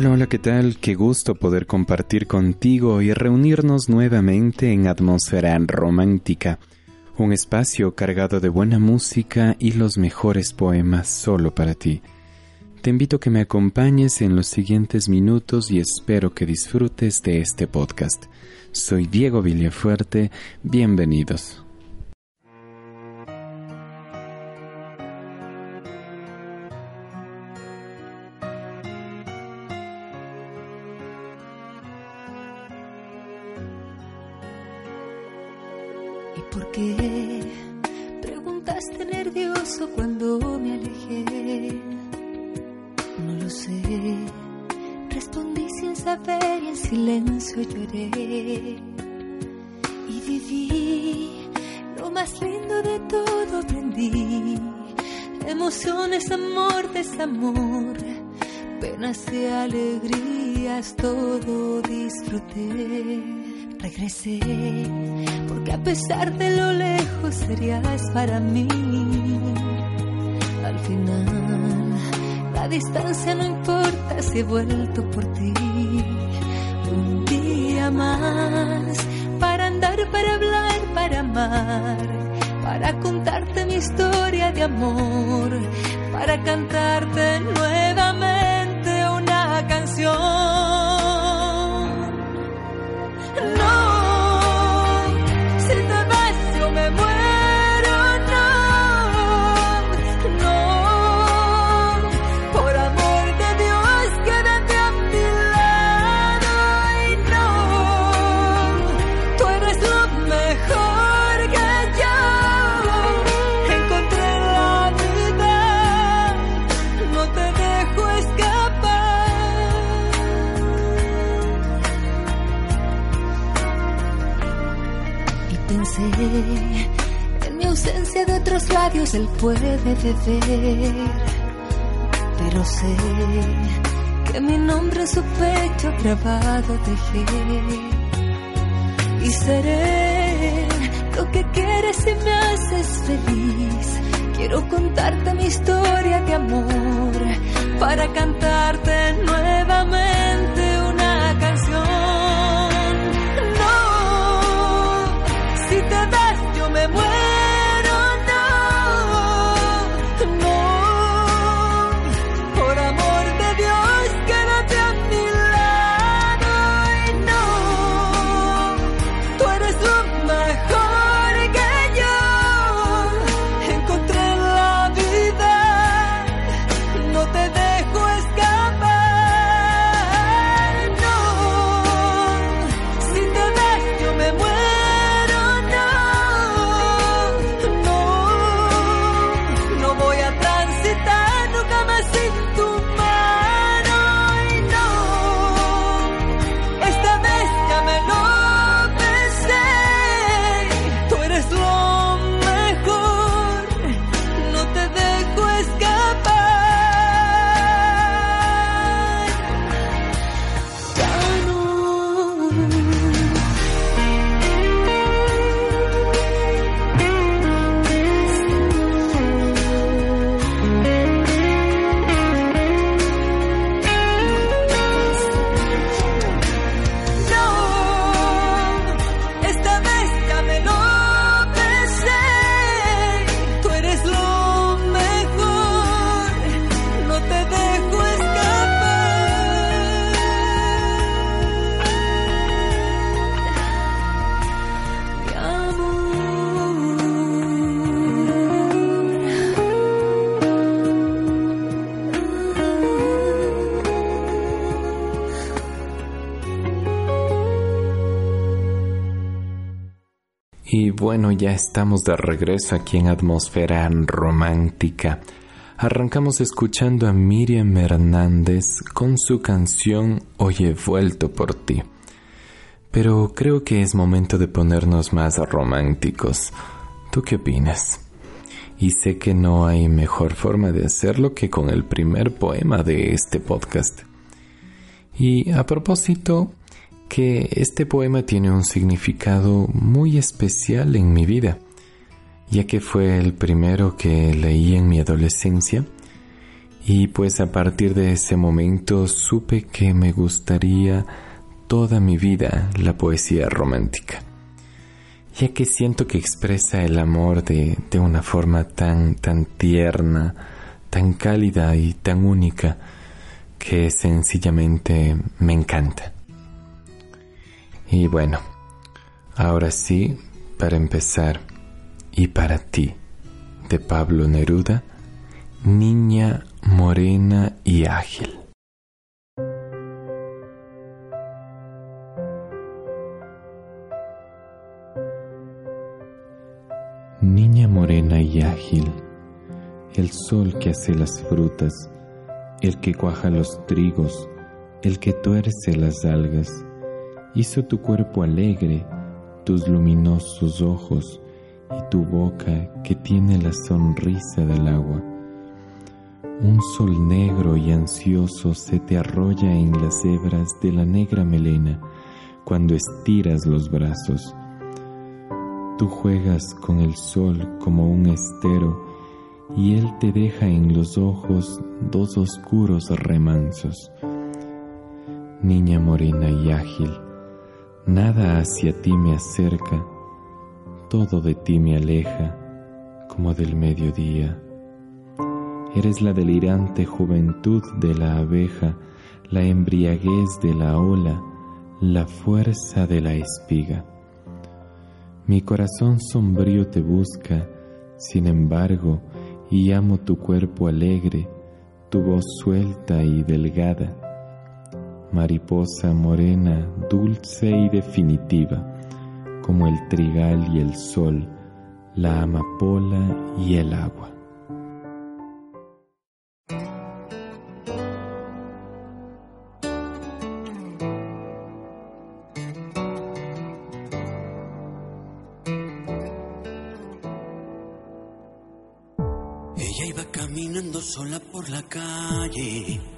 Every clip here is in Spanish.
Hola, hola, ¿qué tal? Qué gusto poder compartir contigo y reunirnos nuevamente en Atmósfera Romántica, un espacio cargado de buena música y los mejores poemas solo para ti. Te invito a que me acompañes en los siguientes minutos y espero que disfrutes de este podcast. Soy Diego Villafuerte, bienvenidos. ¿Por qué preguntaste nervioso cuando me alejé? No lo sé. Respondí sin saber y en silencio lloré. Y viví lo más lindo de todo, aprendí. Emociones, amor, desamor, penas y alegrías, todo disfruté regresé, porque a pesar de lo lejos serías para mí. Al final, la distancia no importa si he vuelto por ti. Un día más, para andar, para hablar, para amar, para contarte mi historia de amor, para cantarte En mi ausencia de otros labios él puede beber. Pero sé que mi nombre en su pecho grabado dejé. Y seré lo que quieres y me haces feliz. Quiero contarte mi historia de amor para cantarte nuevamente Y bueno, ya estamos de regreso aquí en Atmósfera Romántica. Arrancamos escuchando a Miriam Hernández con su canción Hoy he vuelto por ti. Pero creo que es momento de ponernos más románticos. ¿Tú qué opinas? Y sé que no hay mejor forma de hacerlo que con el primer poema de este podcast. Y a propósito, que este poema tiene un significado muy especial en mi vida, ya que fue el primero que leí en mi adolescencia y pues a partir de ese momento supe que me gustaría toda mi vida la poesía romántica, ya que siento que expresa el amor de, de una forma tan, tan tierna, tan cálida y tan única que sencillamente me encanta. Y bueno, ahora sí, para empezar, y para ti, de Pablo Neruda, Niña morena y ágil. Niña morena y ágil, el sol que hace las frutas, el que cuaja los trigos, el que tuerce las algas, hizo tu cuerpo alegre, tus luminosos ojos y tu boca que tiene la sonrisa del agua. Un sol negro y ansioso se te arrolla en las hebras de la negra melena cuando estiras los brazos. Tú juegas con el sol como un estero y él te deja en los ojos dos oscuros remansos. Niña morena y ágil, Nada hacia ti me acerca, todo de ti me aleja, como del mediodía. Eres la delirante juventud de la abeja, la embriaguez de la ola, la fuerza de la espiga. Mi corazón sombrío te busca, sin embargo, y amo tu cuerpo alegre, tu voz suelta y delgada mariposa morena, dulce y definitiva, como el trigal y el sol, la amapola y el agua. Ella iba caminando sola por la calle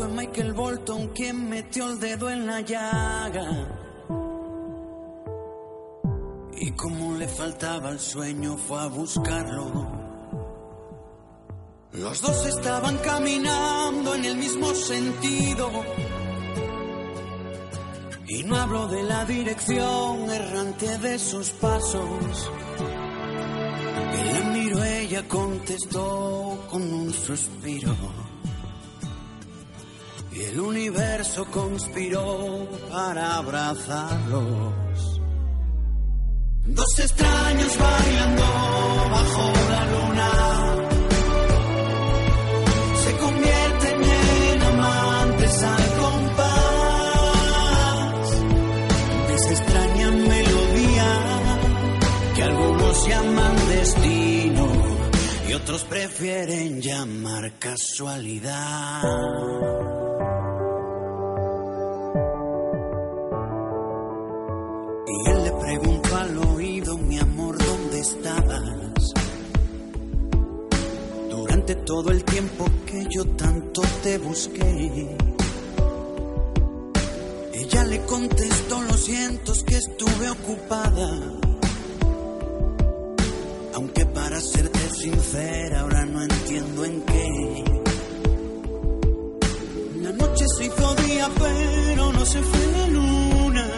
Fue Michael Bolton quien metió el dedo en la llaga. Y como le faltaba el sueño fue a buscarlo. Los dos estaban caminando en el mismo sentido. Y no hablo de la dirección errante de sus pasos. Él miró, ella contestó con un suspiro el universo conspiró para abrazarlos. Dos extraños bailando bajo la luna se convierten en amantes al compás de esa extraña melodía que algunos llaman destino y otros prefieren llamar casualidad. todo el tiempo que yo tanto te busqué. Ella le contestó, lo siento, que estuve ocupada. Aunque para serte sincera, ahora no entiendo en qué. La noche se hizo día, pero no se fue la luna.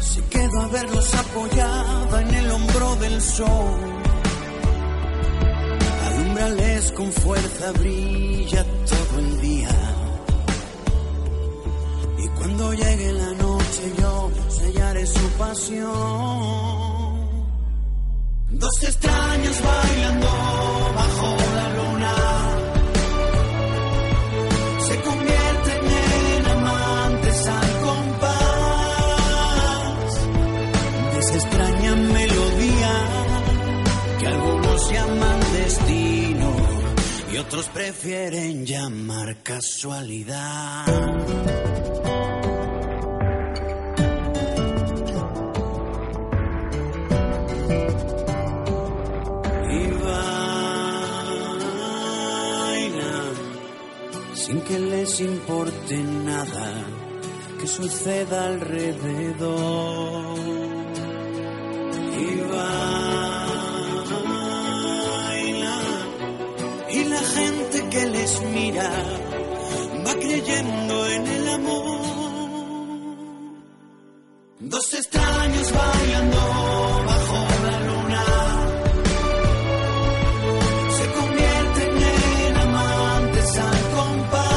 Se quedó a verlos apoyada en el hombro del sol. Con fuerza, brilla todo el día. Y cuando llegue la noche yo sellaré su pasión. Dos extraños bailando bajo la y otros prefieren llamar casualidad. que les importe nada que suceda alrededor. Y creyendo en el amor. Dos extraños bailando bajo la luna. Se convierten en amantes al compás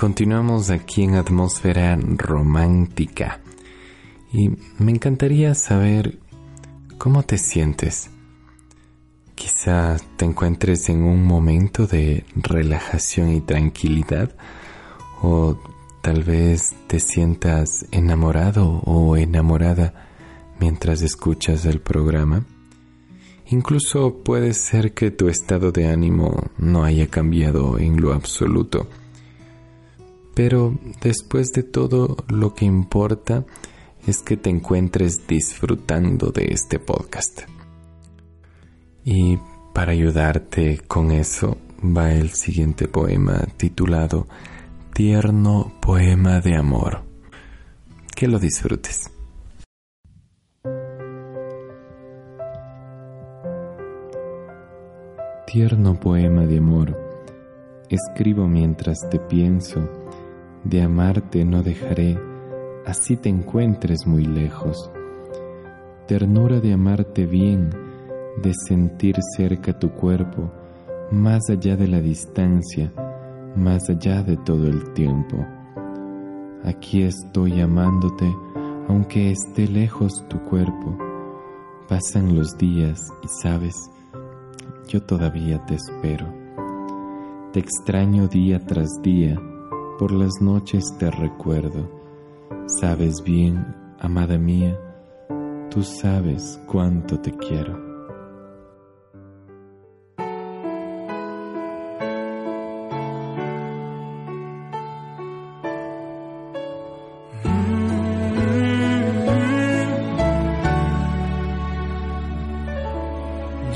continuamos aquí en atmósfera romántica. Y me encantaría saber cómo te sientes. Quizá te encuentres en un momento de relajación y tranquilidad o tal vez te sientas enamorado o enamorada mientras escuchas el programa. Incluso puede ser que tu estado de ánimo no haya cambiado en lo absoluto. Pero después de todo, lo que importa es que te encuentres disfrutando de este podcast. Y para ayudarte con eso va el siguiente poema titulado Tierno Poema de Amor. Que lo disfrutes. Tierno poema de amor, escribo mientras te pienso, de amarte no dejaré, así te encuentres muy lejos. Ternura de amarte bien, de sentir cerca tu cuerpo, más allá de la distancia, más allá de todo el tiempo. Aquí estoy amándote, aunque esté lejos tu cuerpo. Pasan los días y sabes, yo todavía te espero. Te extraño día tras día, por las noches te recuerdo. Sabes bien, amada mía, tú sabes cuánto te quiero.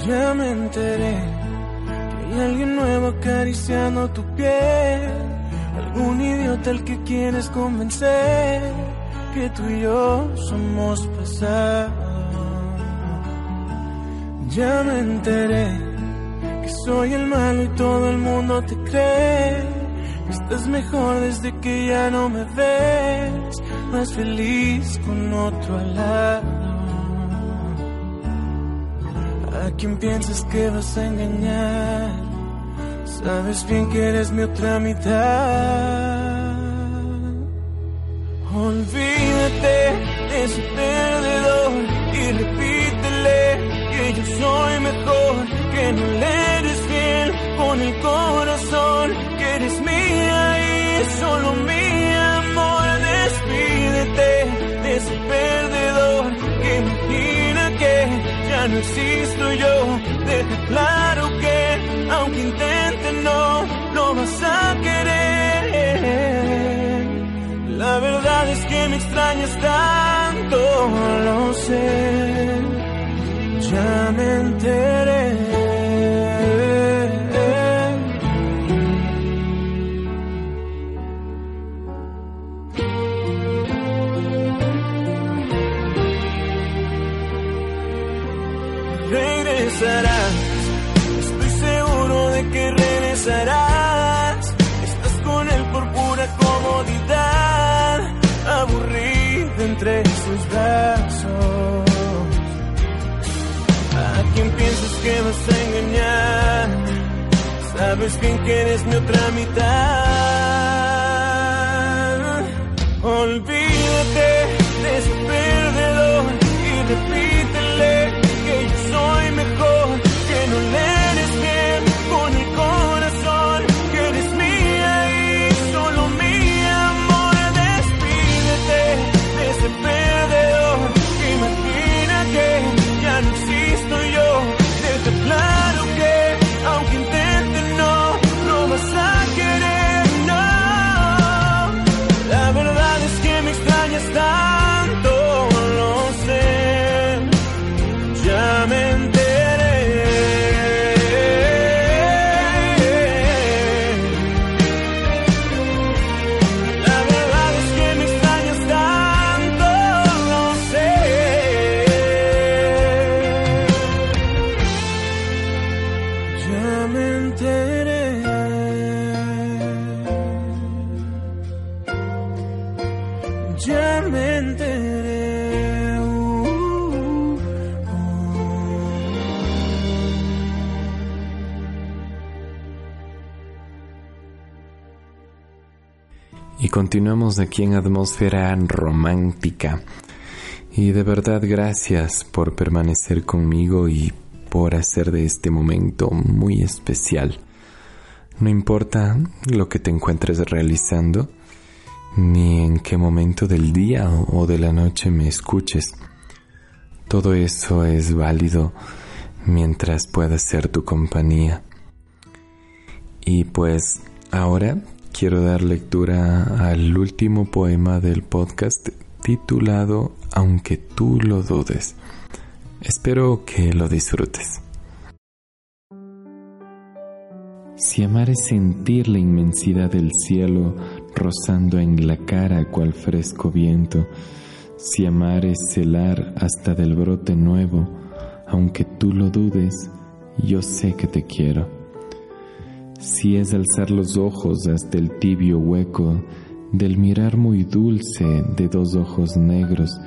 Ya me enteré que hay alguien nuevo acariciando tu piel. Algún idiota al que quieres convencer que tú y yo somos pasado. Ya me enteré que soy el malo y todo el mundo te cree. Estás mejor desde que ya no me ves, más feliz con otro al lado. ¿A quién piensas que vas a engañar? Sabes bien que eres mi otra mitad. Olvídate de ese perdedor y repítele que yo soy mejor, que no le eres fiel con el corazón, que eres mía y solo mi amor. Despídete de ese perdedor que imagina que ya no existo yo. extrañas tanto, lo sé, ya me enteré. Regresarás, estoy seguro de que regresarás. Tus brazos. ¿A quién piensas que vas a engañar? Sabes bien que eres mi otra mitad. Olvídate Ya me enteré. Y continuamos aquí en Atmósfera Romántica. Y de verdad gracias por permanecer conmigo y por hacer de este momento muy especial. No importa lo que te encuentres realizando, ni en qué momento del día o de la noche me escuches. Todo eso es válido mientras pueda ser tu compañía. Y pues ahora quiero dar lectura al último poema del podcast titulado Aunque tú lo dudes. Espero que lo disfrutes. Si amar es sentir la inmensidad del cielo rozando en la cara cual fresco viento, si amar es celar hasta del brote nuevo, aunque tú lo dudes, yo sé que te quiero. Si es alzar los ojos hasta el tibio hueco del mirar muy dulce de dos ojos negros,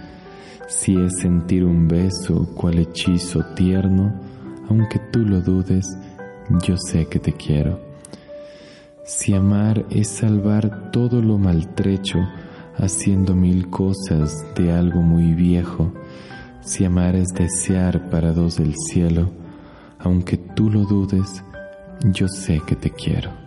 si es sentir un beso cual hechizo tierno, aunque tú lo dudes, yo sé que te quiero. Si amar es salvar todo lo maltrecho, haciendo mil cosas de algo muy viejo, si amar es desear para dos el cielo, aunque tú lo dudes, yo sé que te quiero.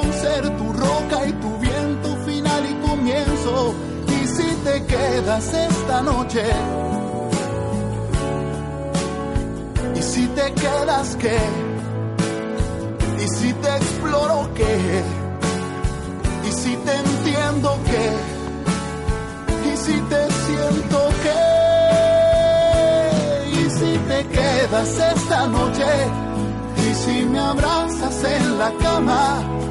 y. Y si te quedas esta noche, y si te quedas qué, y si te exploro qué, y si te entiendo qué, y si te siento qué quedas esta noche y si me abrazas en la cama y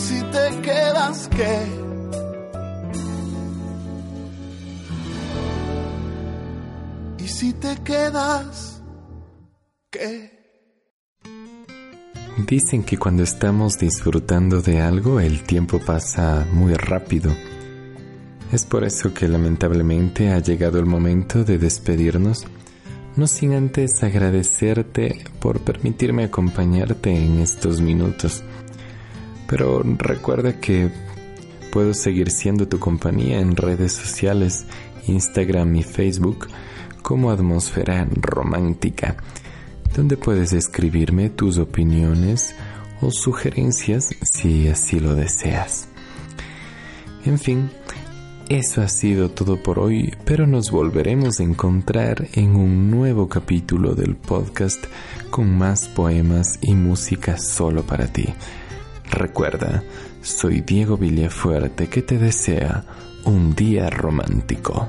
¿Y si te quedas qué? ¿Y si te quedas qué? Dicen que cuando estamos disfrutando de algo el tiempo pasa muy rápido. Es por eso que lamentablemente ha llegado el momento de despedirnos no sin antes agradecerte por permitirme acompañarte en estos minutos. Pero recuerda que puedo seguir siendo tu compañía en redes sociales, Instagram y Facebook como Atmósfera Romántica, donde puedes escribirme tus opiniones o sugerencias si así lo deseas. En fin, eso ha sido todo por hoy, pero nos volveremos a encontrar en un nuevo capítulo del podcast con más poemas y música solo para ti. Recuerda, soy Diego Villafuerte que te desea un día romántico.